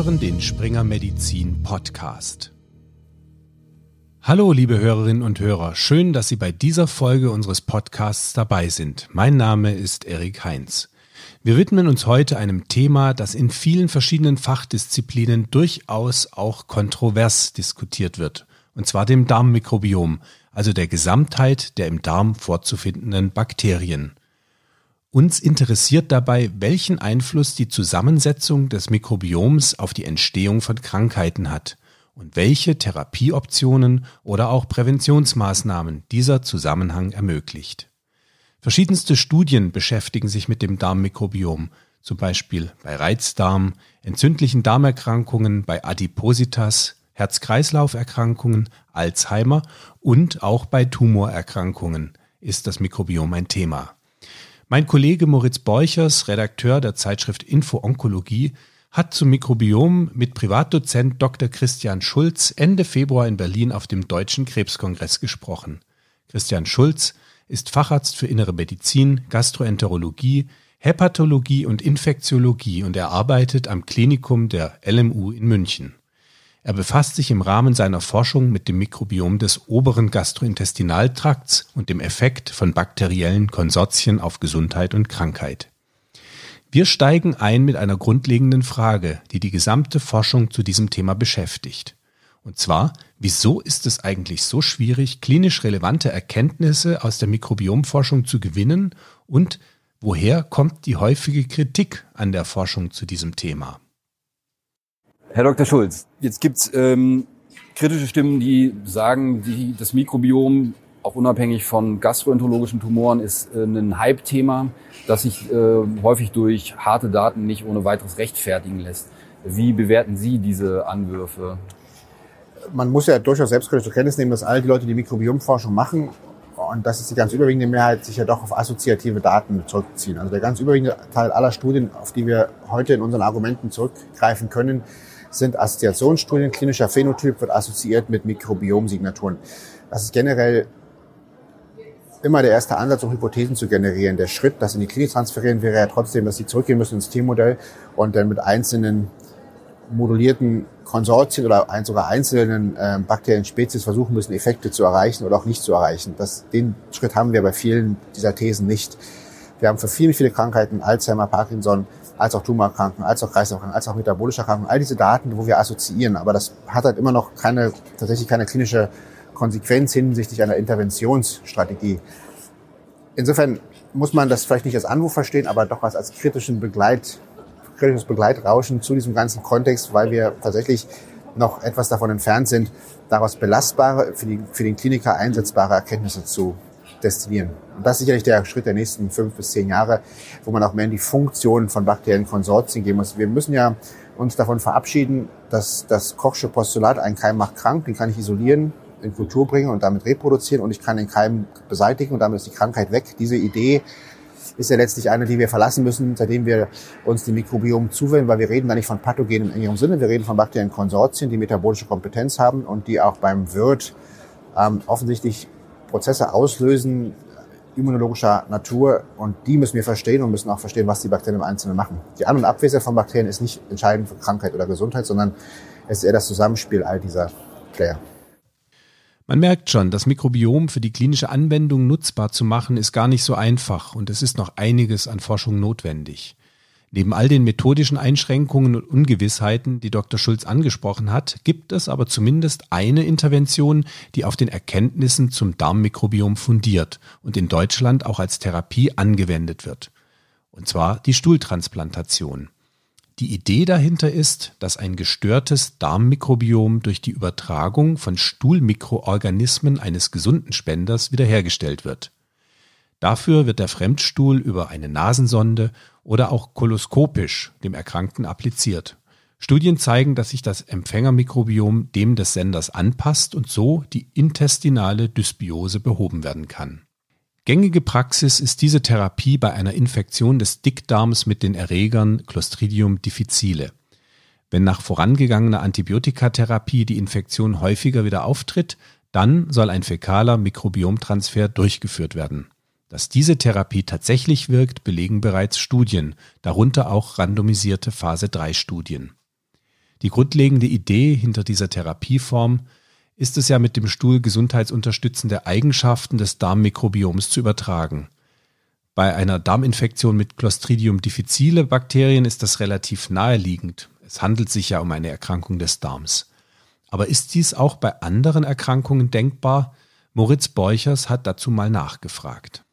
hören den Springer Medizin Podcast. Hallo, liebe Hörerinnen und Hörer. Schön, dass Sie bei dieser Folge unseres Podcasts dabei sind. Mein Name ist Erik Heinz. Wir widmen uns heute einem Thema, das in vielen verschiedenen Fachdisziplinen durchaus auch kontrovers diskutiert wird. Und zwar dem Darmmikrobiom, also der Gesamtheit der im Darm vorzufindenden Bakterien. Uns interessiert dabei, welchen Einfluss die Zusammensetzung des Mikrobioms auf die Entstehung von Krankheiten hat und welche Therapieoptionen oder auch Präventionsmaßnahmen dieser Zusammenhang ermöglicht. Verschiedenste Studien beschäftigen sich mit dem Darmmikrobiom, zum Beispiel bei Reizdarm, entzündlichen Darmerkrankungen, bei Adipositas, Herz-Kreislauf-Erkrankungen, Alzheimer und auch bei Tumorerkrankungen ist das Mikrobiom ein Thema. Mein Kollege Moritz Borchers, Redakteur der Zeitschrift Info Onkologie, hat zum Mikrobiom mit Privatdozent Dr. Christian Schulz Ende Februar in Berlin auf dem Deutschen Krebskongress gesprochen. Christian Schulz ist Facharzt für Innere Medizin, Gastroenterologie, Hepatologie und Infektiologie und er arbeitet am Klinikum der LMU in München. Er befasst sich im Rahmen seiner Forschung mit dem Mikrobiom des oberen Gastrointestinaltrakts und dem Effekt von bakteriellen Konsortien auf Gesundheit und Krankheit. Wir steigen ein mit einer grundlegenden Frage, die die gesamte Forschung zu diesem Thema beschäftigt. Und zwar, wieso ist es eigentlich so schwierig, klinisch relevante Erkenntnisse aus der Mikrobiomforschung zu gewinnen und woher kommt die häufige Kritik an der Forschung zu diesem Thema? Herr Dr. Schulz, jetzt gibt's ähm, kritische Stimmen, die sagen, die, das Mikrobiom, auch unabhängig von gastroenterologischen Tumoren, ist äh, ein Hype-Thema, das sich äh, häufig durch harte Daten nicht ohne weiteres rechtfertigen lässt. Wie bewerten Sie diese Anwürfe? Man muss ja durchaus selbstkritisch zur Kenntnis nehmen, dass all die Leute, die Mikrobiomforschung machen, und das ist die ganz überwiegende Mehrheit, sich ja doch auf assoziative Daten zurückziehen. Also der ganz überwiegende Teil aller Studien, auf die wir heute in unseren Argumenten zurückgreifen können, sind Assoziationsstudien. Klinischer Phänotyp wird assoziiert mit Mikrobiomsignaturen. Das ist generell immer der erste Ansatz, um Hypothesen zu generieren. Der Schritt, das in die Klinik transferieren, wäre ja trotzdem, dass sie zurückgehen müssen ins T-Modell und dann mit einzelnen modulierten Konsortien oder sogar einzelnen äh, Bakterienspezies versuchen müssen, Effekte zu erreichen oder auch nicht zu erreichen. Das, den Schritt haben wir bei vielen dieser Thesen nicht. Wir haben für viele, viele Krankheiten, Alzheimer, Parkinson, als auch Tumorkranken, als auch Kreislaufkranken, als auch metabolische Kranken, all diese Daten, wo wir assoziieren. Aber das hat halt immer noch keine, tatsächlich keine klinische Konsequenz hinsichtlich einer Interventionsstrategie. Insofern muss man das vielleicht nicht als Anruf verstehen, aber doch als, als kritischen Begleit, kritisches Begleitrauschen zu diesem ganzen Kontext, weil wir tatsächlich noch etwas davon entfernt sind, daraus belastbare, für, die, für den Kliniker einsetzbare Erkenntnisse zu destillieren. Und das ist sicherlich der Schritt der nächsten fünf bis zehn Jahre, wo man auch mehr in die Funktion von Bakterienkonsortien gehen muss. Wir müssen ja uns davon verabschieden, dass das Kochsche Postulat, ein Keim macht krank, den kann ich isolieren, in Kultur bringen und damit reproduzieren und ich kann den Keim beseitigen und damit ist die Krankheit weg. Diese Idee ist ja letztlich eine, die wir verlassen müssen, seitdem wir uns dem Mikrobiom zuwenden, weil wir reden da nicht von Pathogenen im engeren Sinne, wir reden von Bakterienkonsortien, die metabolische Kompetenz haben und die auch beim Wirt ähm, offensichtlich Prozesse auslösen, immunologischer Natur und die müssen wir verstehen und müssen auch verstehen, was die Bakterien im Einzelnen machen. Die An- und Abwesenheit von Bakterien ist nicht entscheidend für Krankheit oder Gesundheit, sondern es ist eher das Zusammenspiel all dieser Player. Man merkt schon, das Mikrobiom für die klinische Anwendung nutzbar zu machen, ist gar nicht so einfach und es ist noch einiges an Forschung notwendig. Neben all den methodischen Einschränkungen und Ungewissheiten, die Dr. Schulz angesprochen hat, gibt es aber zumindest eine Intervention, die auf den Erkenntnissen zum Darmmikrobiom fundiert und in Deutschland auch als Therapie angewendet wird. Und zwar die Stuhltransplantation. Die Idee dahinter ist, dass ein gestörtes Darmmikrobiom durch die Übertragung von Stuhlmikroorganismen eines gesunden Spenders wiederhergestellt wird. Dafür wird der Fremdstuhl über eine Nasensonde oder auch koloskopisch dem Erkrankten appliziert. Studien zeigen, dass sich das Empfängermikrobiom dem des Senders anpasst und so die intestinale Dysbiose behoben werden kann. Gängige Praxis ist diese Therapie bei einer Infektion des Dickdarms mit den Erregern Clostridium difficile. Wenn nach vorangegangener Antibiotikatherapie die Infektion häufiger wieder auftritt, dann soll ein fäkaler Mikrobiomtransfer durchgeführt werden. Dass diese Therapie tatsächlich wirkt, belegen bereits Studien, darunter auch randomisierte Phase 3 Studien. Die grundlegende Idee hinter dieser Therapieform ist es ja mit dem Stuhl gesundheitsunterstützende Eigenschaften des Darmmikrobioms zu übertragen. Bei einer Darminfektion mit Clostridium difficile Bakterien ist das relativ naheliegend. Es handelt sich ja um eine Erkrankung des Darms. Aber ist dies auch bei anderen Erkrankungen denkbar? Moritz Borchers hat dazu mal nachgefragt.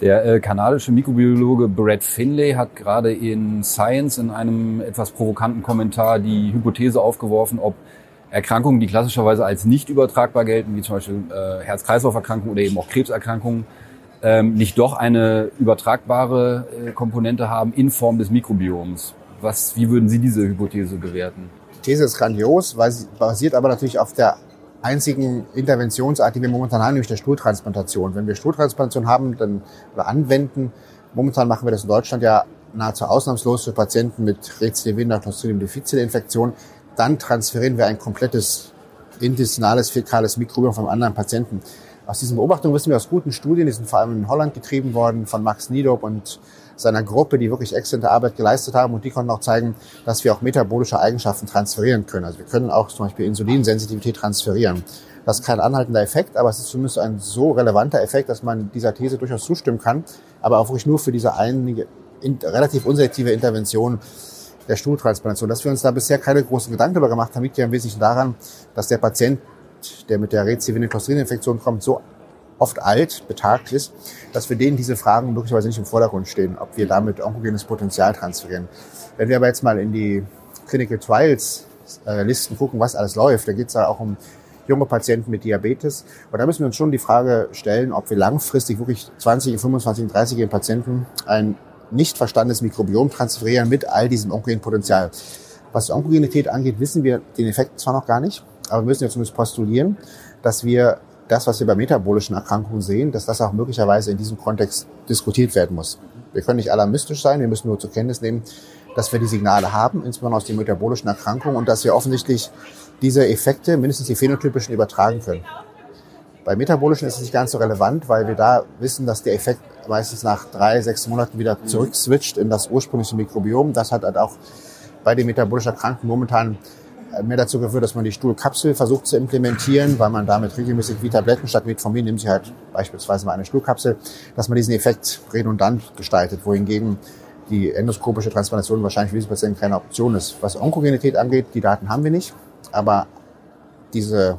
Der äh, kanadische Mikrobiologe Brett Finlay hat gerade in Science in einem etwas provokanten Kommentar die Hypothese aufgeworfen, ob Erkrankungen, die klassischerweise als nicht übertragbar gelten, wie zum Beispiel äh, Herz-Kreislauf-Erkrankungen oder eben auch Krebserkrankungen, ähm, nicht doch eine übertragbare äh, Komponente haben in Form des Mikrobioms. Was, wie würden Sie diese Hypothese bewerten? Die These ist grandios, weil sie basiert aber natürlich auf der einzigen Interventionsart, die wir momentan haben, nämlich der Stuhltransplantation. Wenn wir Stuhltransplantation haben dann, oder anwenden, momentan machen wir das in Deutschland ja nahezu ausnahmslos für Patienten mit Rezidivierender Clostridium difficile Infektion, dann transferieren wir ein komplettes intestinales, fäkales Mikrobiom vom anderen Patienten. Aus diesen Beobachtungen wissen wir aus guten Studien, die sind vor allem in Holland getrieben worden von Max Niedop und seiner Gruppe, die wirklich exzellente Arbeit geleistet haben und die konnten auch zeigen, dass wir auch metabolische Eigenschaften transferieren können. Also wir können auch zum Beispiel Insulinsensitivität transferieren. Das ist kein anhaltender Effekt, aber es ist zumindest ein so relevanter Effekt, dass man dieser These durchaus zustimmen kann, aber auch wirklich nur für diese einige relativ unselektive Intervention der Stuhltransplantation. Dass wir uns da bisher keine großen Gedanken darüber gemacht haben, liegt ja im Wesentlichen daran, dass der Patient, der mit der rezidivierenden Clostridium-Infektion kommt, so oft alt, betagt ist, dass für den diese Fragen möglicherweise nicht im Vordergrund stehen, ob wir damit onkogenes Potenzial transferieren. Wenn wir aber jetzt mal in die Clinical Trials äh, Listen gucken, was alles läuft, da geht es ja auch um junge Patienten mit Diabetes. Und da müssen wir uns schon die Frage stellen, ob wir langfristig wirklich 20, 25, 30-jährigen Patienten ein nicht verstandenes Mikrobiom transferieren mit all diesem onkogenen Potenzial. Was die Onkogenität angeht, wissen wir den Effekt zwar noch gar nicht, aber wir müssen jetzt zumindest postulieren, dass wir das, was wir bei metabolischen Erkrankungen sehen, dass das auch möglicherweise in diesem Kontext diskutiert werden muss. Wir können nicht alarmistisch sein, wir müssen nur zur Kenntnis nehmen, dass wir die Signale haben, insbesondere aus den metabolischen Erkrankungen, und dass wir offensichtlich diese Effekte, mindestens die phänotypischen, übertragen können. Bei metabolischen ist es nicht ganz so relevant, weil wir da wissen, dass der Effekt meistens nach drei, sechs Monaten wieder zurückswitcht in das ursprüngliche Mikrobiom. Das hat halt auch bei den metabolischen Erkrankungen momentan mehr dazu geführt, dass man die Stuhlkapsel versucht zu implementieren, weil man damit regelmäßig wie Tabletten statt Metformin nimmt sie halt beispielsweise mal eine Stuhlkapsel, dass man diesen Effekt redundant gestaltet, wohingegen die endoskopische Transplantation wahrscheinlich für diese Patienten keine Option ist. Was Onkogenität angeht, die Daten haben wir nicht, aber diese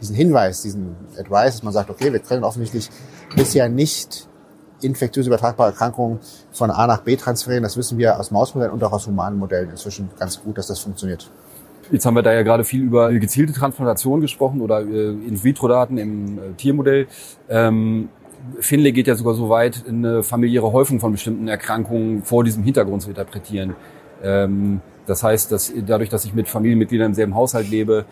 diesen Hinweis, diesen Advice, dass man sagt, okay, wir können offensichtlich bisher nicht infektiös übertragbare Erkrankungen von A nach B transferieren. Das wissen wir aus Mausmodellen und auch aus humanen Modellen inzwischen ganz gut, dass das funktioniert. Jetzt haben wir da ja gerade viel über gezielte Transplantation gesprochen oder äh, In-vitro-Daten im äh, Tiermodell. Ähm, Finlay geht ja sogar so weit, eine familiäre Häufung von bestimmten Erkrankungen vor diesem Hintergrund zu interpretieren. Ähm, das heißt, dass dadurch, dass ich mit Familienmitgliedern im selben Haushalt lebe,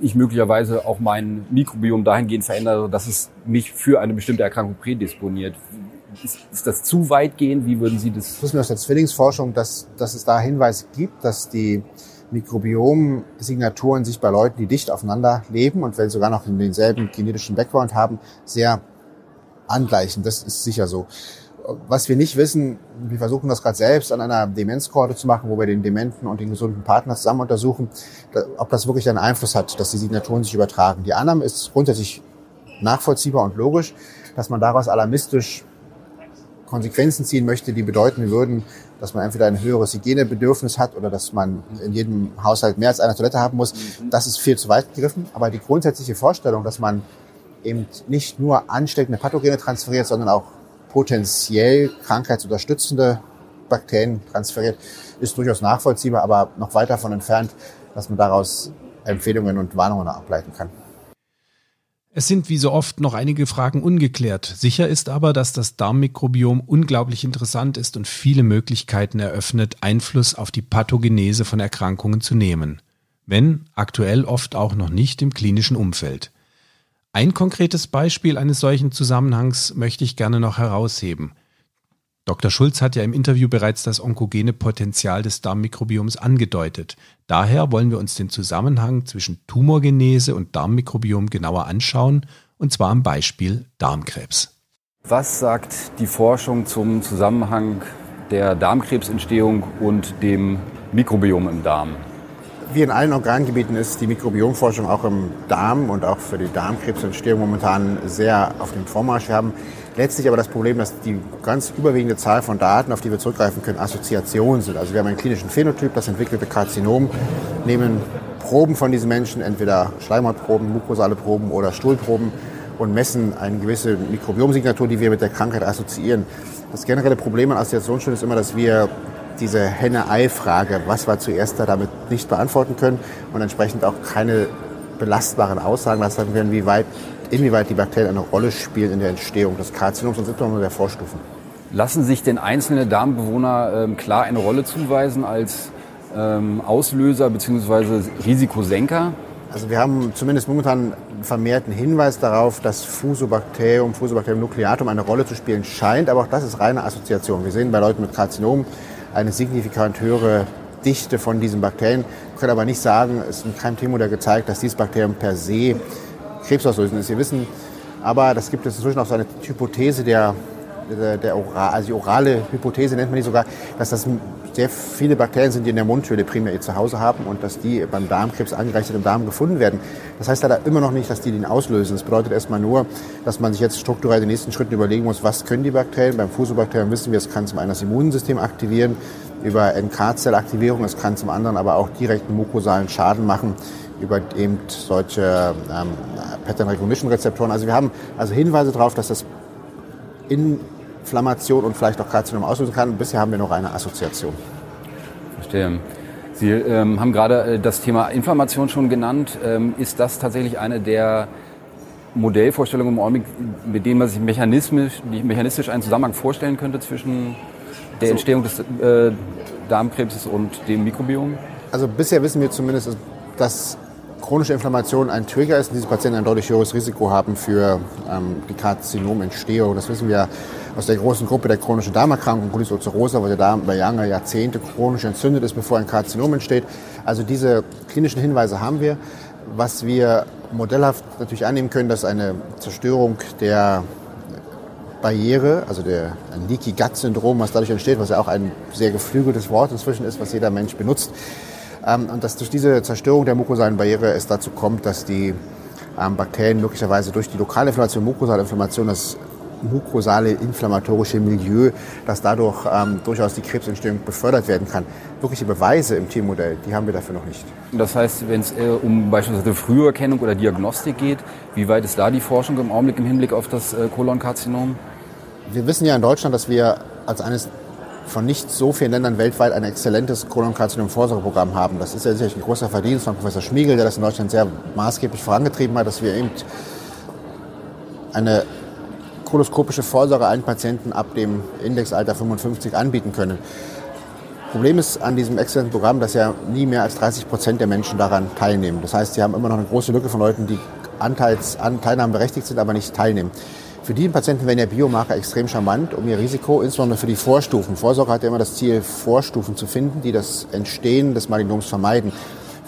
ich möglicherweise auch mein Mikrobiom dahingehend verändere, dass es mich für eine bestimmte Erkrankung prädisponiert. Ist, ist das zu weitgehend? Wie würden Sie das? Wissen wir aus der Zwillingsforschung, dass, dass es da Hinweise gibt, dass die Mikrobiom-Signaturen sich bei Leuten, die dicht aufeinander leben und wenn sogar noch in denselben genetischen Background haben, sehr angleichen. Das ist sicher so. Was wir nicht wissen, wir versuchen das gerade selbst an einer Demenzkorte zu machen, wo wir den dementen und den gesunden Partner zusammen untersuchen, ob das wirklich einen Einfluss hat, dass die Signaturen sich übertragen. Die Annahme ist grundsätzlich nachvollziehbar und logisch, dass man daraus alarmistisch Konsequenzen ziehen möchte, die bedeuten würden, dass man entweder ein höheres Hygienebedürfnis hat oder dass man in jedem Haushalt mehr als eine Toilette haben muss. Das ist viel zu weit gegriffen. Aber die grundsätzliche Vorstellung, dass man eben nicht nur ansteckende Pathogene transferiert, sondern auch potenziell krankheitsunterstützende Bakterien transferiert, ist durchaus nachvollziehbar, aber noch weit davon entfernt, dass man daraus Empfehlungen und Warnungen ableiten kann. Es sind wie so oft noch einige Fragen ungeklärt. Sicher ist aber, dass das Darmmikrobiom unglaublich interessant ist und viele Möglichkeiten eröffnet, Einfluss auf die Pathogenese von Erkrankungen zu nehmen. Wenn aktuell oft auch noch nicht im klinischen Umfeld. Ein konkretes Beispiel eines solchen Zusammenhangs möchte ich gerne noch herausheben. Dr. Schulz hat ja im Interview bereits das onkogene Potenzial des Darmmikrobioms angedeutet. Daher wollen wir uns den Zusammenhang zwischen Tumorgenese und Darmmikrobiom genauer anschauen, und zwar am Beispiel Darmkrebs. Was sagt die Forschung zum Zusammenhang der Darmkrebsentstehung und dem Mikrobiom im Darm? Wie in allen Organgebieten ist die Mikrobiomforschung auch im Darm und auch für die Darmkrebsentstehung momentan sehr auf dem Vormarsch. Wir haben letztlich aber das Problem, dass die ganz überwiegende Zahl von Daten, auf die wir zurückgreifen können, Assoziationen sind. Also wir haben einen klinischen Phänotyp, das entwickelte Karzinom, nehmen Proben von diesen Menschen, entweder Schleimhautproben, mukrosale Proben oder Stuhlproben und messen eine gewisse Mikrobiomsignatur, die wir mit der Krankheit assoziieren. Das generelle Problem an Assoziationsstudien ist immer, dass wir diese Henne-Ei-Frage, was war zuerst da, damit nicht beantworten können und entsprechend auch keine belastbaren Aussagen lassen werden, wie weit, inwieweit die Bakterien eine Rolle spielen in der Entstehung des Karzinoms und insbesondere der Vorstufen. Lassen sich denn einzelne Darmbewohner ähm, klar eine Rolle zuweisen als ähm, Auslöser bzw. Risikosenker? Also wir haben zumindest momentan vermehrten Hinweis darauf, dass Fusobacterium, Fusobacterium nucleatum eine Rolle zu spielen scheint, aber auch das ist reine Assoziation. Wir sehen bei Leuten mit Karzinom eine signifikant höhere Dichte von diesen Bakterien, können aber nicht sagen, es ist in keinem Keimtemo gezeigt, dass dieses Bakterium per se krebsauslösend ist. Wir wissen aber, das gibt es inzwischen auch so eine Hypothese der, der, der Oral, also die orale Hypothese nennt man die sogar, dass das sehr viele Bakterien sind, die in der Mundhöhle primär ihr Zuhause haben und dass die beim Darmkrebs angereichert im Darm gefunden werden. Das heißt leider immer noch nicht, dass die den auslösen. Das bedeutet erstmal nur, dass man sich jetzt strukturell den nächsten Schritten überlegen muss, was können die Bakterien. Beim Fusobakterium wissen wir, es kann zum einen das Immunsystem aktivieren über NK-Zellaktivierung, es kann zum anderen aber auch direkten mukosalen Schaden machen über eben solche ähm, Pattern Recognition Rezeptoren. Also wir haben also Hinweise darauf, dass das in Inflammation und vielleicht auch Karzinom auslösen kann. Bisher haben wir noch eine Assoziation. Verstehe. Sie ähm, haben gerade äh, das Thema Inflammation schon genannt. Ähm, ist das tatsächlich eine der Modellvorstellungen im Augenblick, mit denen man sich mechanistisch, mechanistisch einen Zusammenhang vorstellen könnte zwischen der Entstehung des äh, Darmkrebses und dem Mikrobiom? Also bisher wissen wir zumindest, dass chronische Inflammation ein Trigger ist und diese Patienten ein deutlich höheres Risiko haben für ähm, die Karzinomentstehung. Das wissen wir aus der großen Gruppe der chronischen Darmerkrankungen, Colitis ulcerosa, wo der Darm über lange Jahrzehnte chronisch entzündet ist, bevor ein Karzinom entsteht. Also diese klinischen Hinweise haben wir. Was wir modellhaft natürlich annehmen können, dass eine Zerstörung der Barriere, also der Leaky Gut Syndrom, was dadurch entsteht, was ja auch ein sehr geflügeltes Wort inzwischen ist, was jeder Mensch benutzt, und dass durch diese Zerstörung der mukosalen Barriere es dazu kommt, dass die ähm, Bakterien möglicherweise durch die lokale Inflammation, Inflammation, das mukrosale inflammatorische Milieu, dass dadurch ähm, durchaus die Krebsentstehung befördert werden kann. Wirkliche Beweise im Tiermodell, die haben wir dafür noch nicht. Das heißt, wenn es äh, um beispielsweise Früherkennung oder Diagnostik geht, wie weit ist da die Forschung im Augenblick im Hinblick auf das äh, Kolonkarzinom? Wir wissen ja in Deutschland, dass wir als eines von nicht so vielen Ländern weltweit ein exzellentes Kolonkarzinom-Vorsorgeprogramm haben. Das ist ja sicherlich ein großer Verdienst von Professor Schmiegel, der das in Deutschland sehr maßgeblich vorangetrieben hat, dass wir eben eine koloskopische Vorsorge allen Patienten ab dem Indexalter 55 anbieten können. Problem ist an diesem exzellenten Programm, dass ja nie mehr als 30 Prozent der Menschen daran teilnehmen. Das heißt, sie haben immer noch eine große Lücke von Leuten, die Anteils, an Teilnahmen berechtigt sind, aber nicht teilnehmen. Für die Patienten wären ja Biomarker extrem charmant, um ihr Risiko, insbesondere für die Vorstufen. Vorsorge hat ja immer das Ziel, Vorstufen zu finden, die das Entstehen des Malinoms vermeiden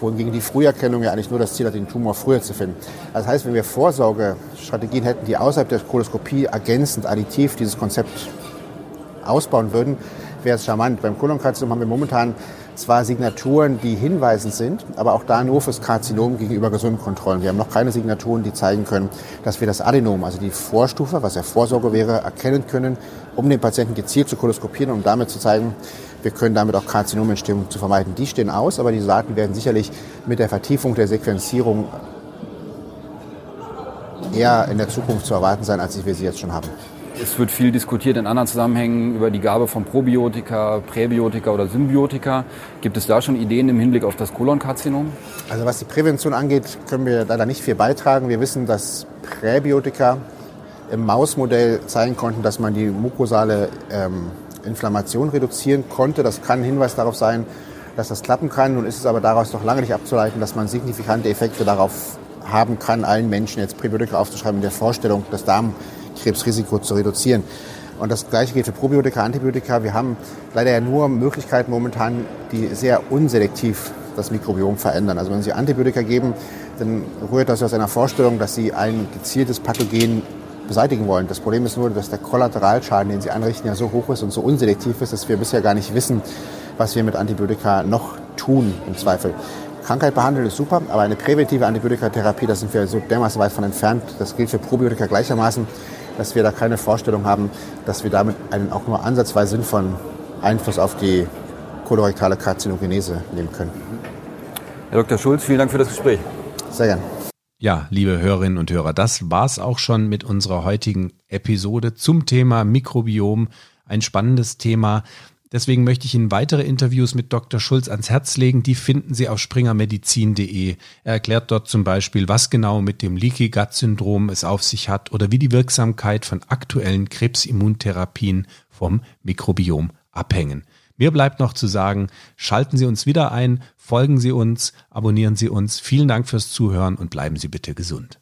wohingegen die Früherkennung ja eigentlich nur das Ziel hat, den Tumor früher zu finden. Das heißt, wenn wir Vorsorgestrategien hätten, die außerhalb der Koloskopie ergänzend, additiv dieses Konzept ausbauen würden, wäre es charmant. Beim Kolonkarzinom haben wir momentan zwar Signaturen, die hinweisend sind, aber auch da nur fürs Karzinom gegenüber gesunden Kontrollen. Wir haben noch keine Signaturen, die zeigen können, dass wir das Adenom, also die Vorstufe, was ja Vorsorge wäre, erkennen können, um den Patienten gezielt zu koloskopieren, um damit zu zeigen, wir können damit auch Karzinomentstehung zu vermeiden. Die stehen aus, aber die Daten werden sicherlich mit der Vertiefung der Sequenzierung eher in der Zukunft zu erwarten sein, als wir sie jetzt schon haben. Es wird viel diskutiert in anderen Zusammenhängen über die Gabe von Probiotika, Präbiotika oder Symbiotika. Gibt es da schon Ideen im Hinblick auf das Kolonkarzinom? Also was die Prävention angeht, können wir leider nicht viel beitragen. Wir wissen, dass Präbiotika im Mausmodell zeigen konnten, dass man die mukosale ähm, Inflammation reduzieren konnte. Das kann ein Hinweis darauf sein, dass das klappen kann. Nun ist es aber daraus noch lange nicht abzuleiten, dass man signifikante Effekte darauf haben kann, allen Menschen jetzt Präbiotika aufzuschreiben in der Vorstellung, das Darmkrebsrisiko zu reduzieren. Und das Gleiche gilt für Probiotika, Antibiotika. Wir haben leider ja nur Möglichkeiten momentan, die sehr unselektiv das Mikrobiom verändern. Also wenn Sie Antibiotika geben, dann rührt das aus einer Vorstellung, dass Sie ein gezieltes Pathogen beseitigen wollen. Das Problem ist nur, dass der Kollateralschaden, den sie anrichten, ja so hoch ist und so unselektiv ist, dass wir bisher gar nicht wissen, was wir mit Antibiotika noch tun im Zweifel. Krankheit behandeln, ist super, aber eine präventive Antibiotikatherapie, da sind wir so dermaßen weit von entfernt. Das gilt für Probiotika gleichermaßen, dass wir da keine Vorstellung haben, dass wir damit einen auch nur ansatzweise sinnvollen Einfluss auf die kolorektale Karzinogenese nehmen können. Herr Dr. Schulz, vielen Dank für das Gespräch. Sehr gern. Ja, liebe Hörerinnen und Hörer, das war's auch schon mit unserer heutigen Episode zum Thema Mikrobiom. Ein spannendes Thema. Deswegen möchte ich Ihnen weitere Interviews mit Dr. Schulz ans Herz legen. Die finden Sie auf springermedizin.de. Er erklärt dort zum Beispiel, was genau mit dem Leaky Gut Syndrom es auf sich hat oder wie die Wirksamkeit von aktuellen Krebsimmuntherapien vom Mikrobiom abhängen. Mir bleibt noch zu sagen, schalten Sie uns wieder ein, folgen Sie uns, abonnieren Sie uns. Vielen Dank fürs Zuhören und bleiben Sie bitte gesund.